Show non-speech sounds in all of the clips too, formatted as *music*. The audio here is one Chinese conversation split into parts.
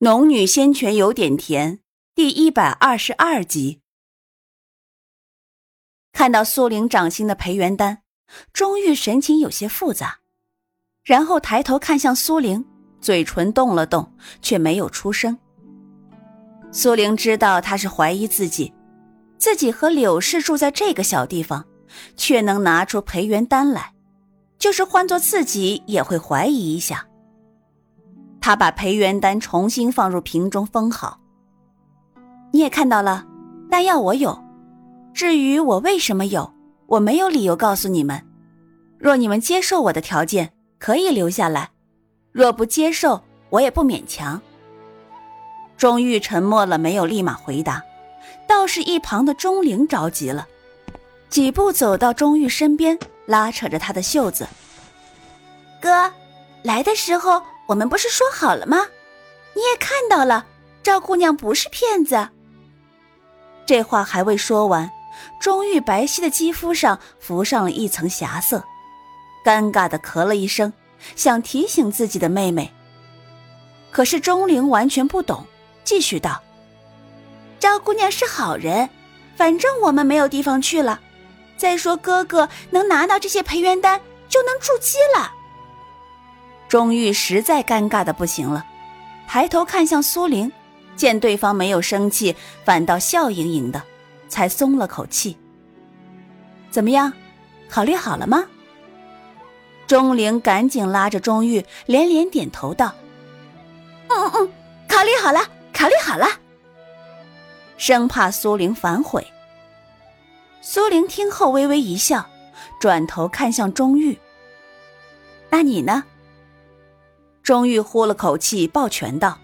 农女仙泉有点甜，第一百二十二集。看到苏玲掌心的培元丹，钟玉神情有些复杂，然后抬头看向苏玲，嘴唇动了动，却没有出声。苏玲知道他是怀疑自己，自己和柳氏住在这个小地方，却能拿出培元丹来，就是换做自己也会怀疑一下。他把培元丹重新放入瓶中封好。你也看到了，丹药我有。至于我为什么有，我没有理由告诉你们。若你们接受我的条件，可以留下来；若不接受，我也不勉强。钟玉沉默了，没有立马回答。倒是一旁的钟灵着急了，几步走到钟玉身边，拉扯着他的袖子：“哥，来的时候。”我们不是说好了吗？你也看到了，赵姑娘不是骗子。这话还未说完，钟玉白皙的肌肤上浮上了一层霞色，尴尬的咳了一声，想提醒自己的妹妹。可是钟灵完全不懂，继续道：“赵姑娘是好人，反正我们没有地方去了。再说哥哥能拿到这些培元丹，就能筑基了。”钟玉实在尴尬的不行了，抬头看向苏玲，见对方没有生气，反倒笑盈盈的，才松了口气。怎么样，考虑好了吗？钟灵赶紧拉着钟玉，连连点头道：“嗯嗯，考虑好了，考虑好了。”生怕苏玲反悔。苏玲听后微微一笑，转头看向钟玉：“那你呢？”钟玉呼了口气，抱拳道：“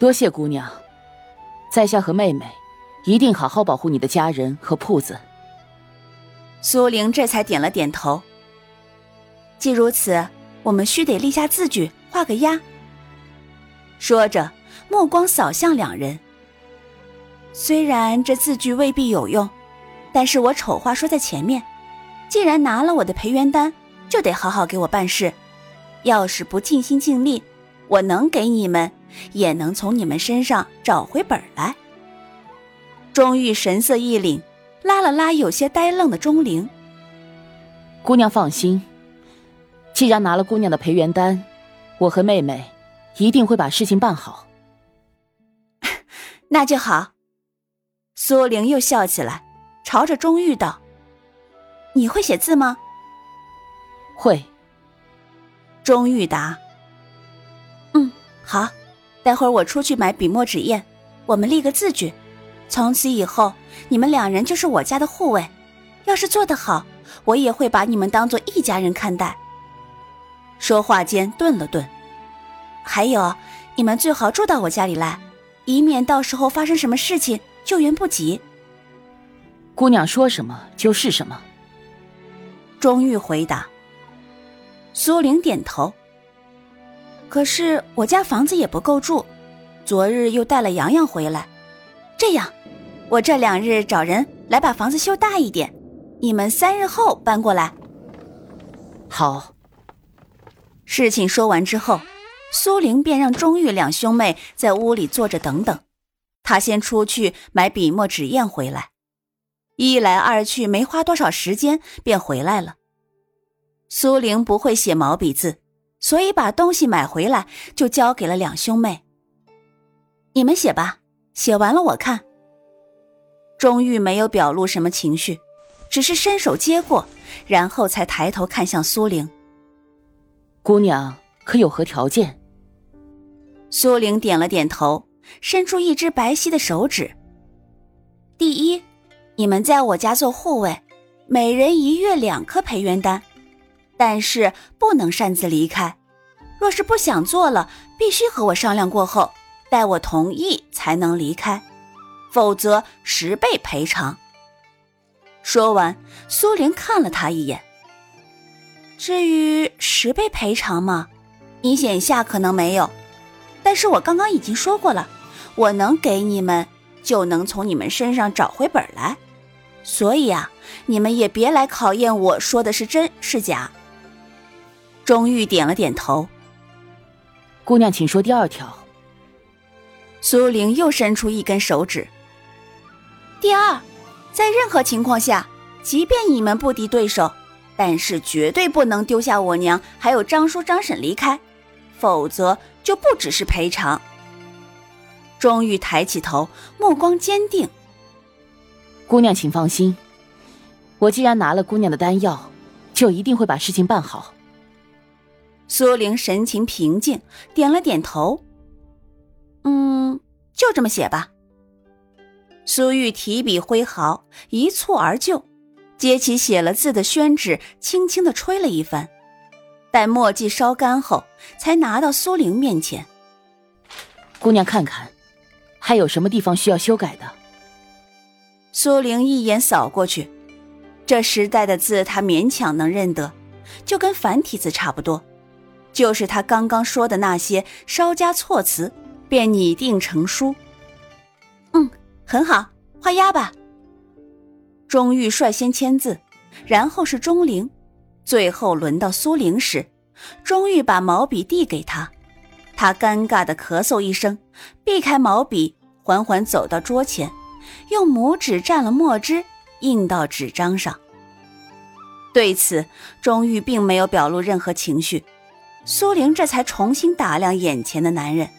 多谢姑娘，在下和妹妹一定好好保护你的家人和铺子。”苏玲这才点了点头。既如此，我们须得立下字据，画个押。说着，目光扫向两人。虽然这字据未必有用，但是我丑话说在前面，既然拿了我的培元丹。就得好好给我办事，要是不尽心尽力，我能给你们，也能从你们身上找回本来。钟玉神色一凛，拉了拉有些呆愣的钟灵：“姑娘放心，既然拿了姑娘的培元丹，我和妹妹一定会把事情办好。”那就好。苏玲又笑起来，朝着钟玉道：“你会写字吗？”会。钟玉答：“嗯，好，待会儿我出去买笔墨纸砚，我们立个字据。从此以后，你们两人就是我家的护卫。要是做得好，我也会把你们当做一家人看待。”说话间顿了顿，还有，你们最好住到我家里来，以免到时候发生什么事情救援不及。姑娘说什么就是什么。钟玉回答。苏玲点头。可是我家房子也不够住，昨日又带了洋洋回来。这样，我这两日找人来把房子修大一点，你们三日后搬过来。好。事情说完之后，苏玲便让钟玉两兄妹在屋里坐着等等，她先出去买笔墨纸砚回来。一来二去，没花多少时间便回来了。苏玲不会写毛笔字，所以把东西买回来就交给了两兄妹。你们写吧，写完了我看。钟玉没有表露什么情绪，只是伸手接过，然后才抬头看向苏玲。姑娘可有何条件？苏玲点了点头，伸出一只白皙的手指。第一，你们在我家做护卫，每人一月两颗培元丹。但是不能擅自离开，若是不想做了，必须和我商量过后，待我同意才能离开，否则十倍赔偿。说完，苏玲看了他一眼。至于十倍赔偿吗？你眼下可能没有，但是我刚刚已经说过了，我能给你们，就能从你们身上找回本来。所以啊，你们也别来考验我说的是真是假。钟玉点了点头。姑娘，请说第二条。苏玲又伸出一根手指。第二，在任何情况下，即便你们不敌对手，但是绝对不能丢下我娘还有张叔张婶离开，否则就不只是赔偿。钟玉抬起头，目光坚定。姑娘，请放心，我既然拿了姑娘的丹药，就一定会把事情办好。苏玲神情平静，点了点头。嗯，就这么写吧。苏玉提笔挥毫，一蹴而就，接起写了字的宣纸，轻轻的吹了一番，待墨迹烧干后，才拿到苏玲面前。姑娘看看，还有什么地方需要修改的？苏玲一眼扫过去，这时代的字她勉强能认得，就跟繁体字差不多。就是他刚刚说的那些，稍加措辞，便拟定成书。嗯，很好，画押吧。钟玉率先签字，然后是钟灵，最后轮到苏玲时，钟玉把毛笔递给他，他尴尬的咳嗽一声，避开毛笔，缓缓走到桌前，用拇指蘸了墨汁，印到纸张上。对此，钟玉并没有表露任何情绪。苏玲这才重新打量眼前的男人，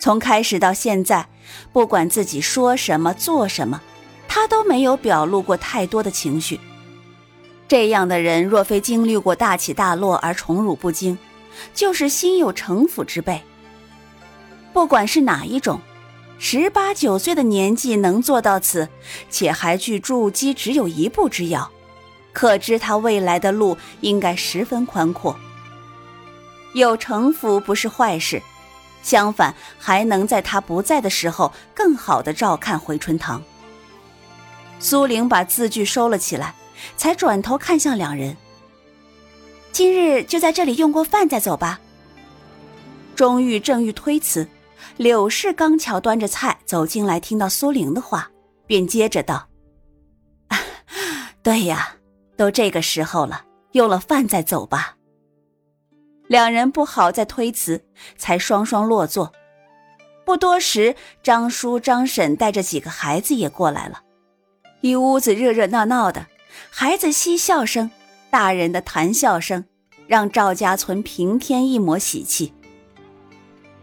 从开始到现在，不管自己说什么做什么，他都没有表露过太多的情绪。这样的人，若非经历过大起大落而宠辱不惊，就是心有城府之辈。不管是哪一种，十八九岁的年纪能做到此，且还距筑基只有一步之遥，可知他未来的路应该十分宽阔。有城府不是坏事，相反还能在他不在的时候更好的照看回春堂。苏玲把字据收了起来，才转头看向两人。今日就在这里用过饭再走吧。钟玉正欲推辞，柳氏刚巧端着菜走进来，听到苏玲的话，便接着道：“对呀，都这个时候了，用了饭再走吧。”两人不好再推辞，才双双落座。不多时，张叔、张婶带着几个孩子也过来了，一屋子热热闹闹的，孩子嬉笑声，大人的谈笑声，让赵家村平添一抹喜气。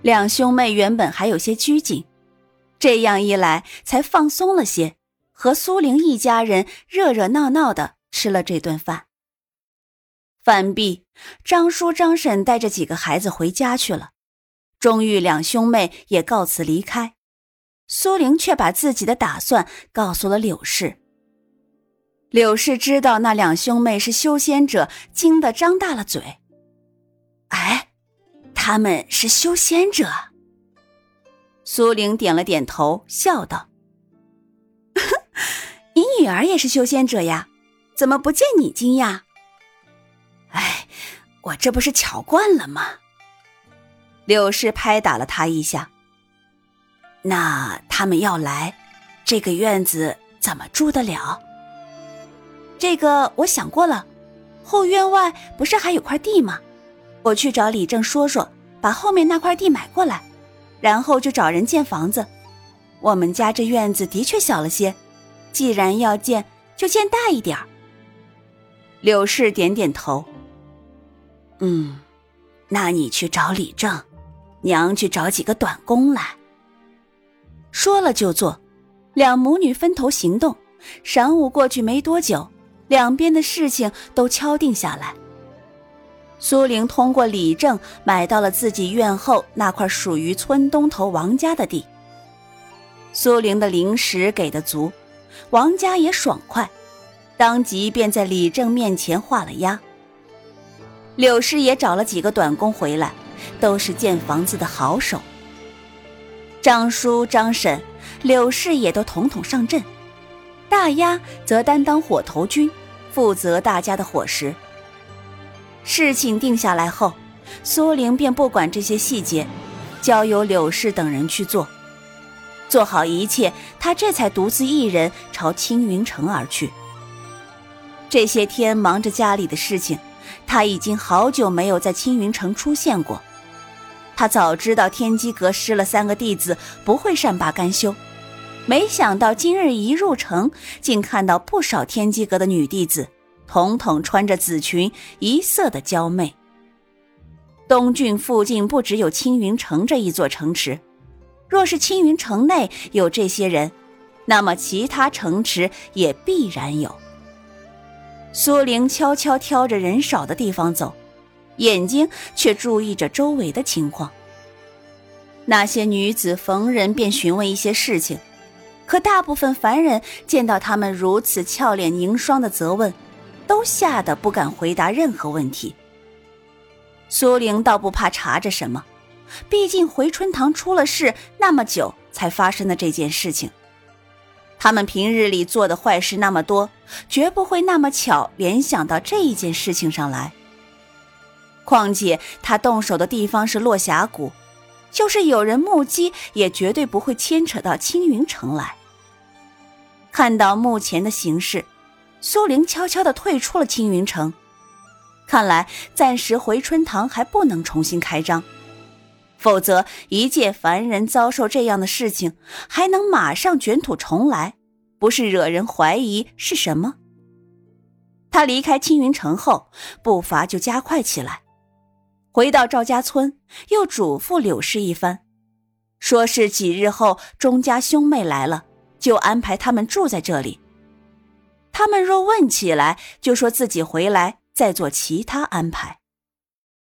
两兄妹原本还有些拘谨，这样一来才放松了些，和苏玲一家人热热闹闹的吃了这顿饭。饭毕，张叔、张婶带着几个孩子回家去了，钟玉两兄妹也告辞离开。苏玲却把自己的打算告诉了柳氏。柳氏知道那两兄妹是修仙者，惊得张大了嘴。哎，他们是修仙者？苏玲点了点头，笑道：“ *laughs* 你女儿也是修仙者呀，怎么不见你惊讶？”哎，我这不是巧惯了吗？柳氏拍打了他一下。那他们要来，这个院子怎么住得了？这个我想过了，后院外不是还有块地吗？我去找李正说说，把后面那块地买过来，然后就找人建房子。我们家这院子的确小了些，既然要建，就建大一点儿。柳氏点点头。嗯，那你去找李正，娘去找几个短工来。说了就做，两母女分头行动。晌午过去没多久，两边的事情都敲定下来。苏玲通过李正买到了自己院后那块属于村东头王家的地。苏玲的零食给的足，王家也爽快，当即便在李正面前画了押。柳氏也找了几个短工回来，都是建房子的好手。张叔、张婶、柳氏也都统统上阵，大丫则担当火头军，负责大家的伙食。事情定下来后，苏玲便不管这些细节，交由柳氏等人去做。做好一切，她这才独自一人朝青云城而去。这些天忙着家里的事情。他已经好久没有在青云城出现过，他早知道天机阁失了三个弟子不会善罢甘休，没想到今日一入城，竟看到不少天机阁的女弟子，统统穿着紫裙，一色的娇媚。东郡附近不只有青云城这一座城池，若是青云城内有这些人，那么其他城池也必然有。苏玲悄悄挑着人少的地方走。眼睛却注意着周围的情况。那些女子逢人便询问一些事情，可大部分凡人见到他们如此俏脸凝霜的责问，都吓得不敢回答任何问题。苏玲倒不怕查着什么，毕竟回春堂出了事那么久才发生的这件事情，他们平日里做的坏事那么多，绝不会那么巧联想到这一件事情上来。况且他动手的地方是落霞谷，就是有人目击，也绝对不会牵扯到青云城来。看到目前的形势，苏玲悄悄地退出了青云城。看来暂时回春堂还不能重新开张，否则一介凡人遭受这样的事情，还能马上卷土重来，不是惹人怀疑是什么？他离开青云城后，步伐就加快起来。回到赵家村，又嘱咐柳氏一番，说是几日后钟家兄妹来了，就安排他们住在这里。他们若问起来，就说自己回来再做其他安排。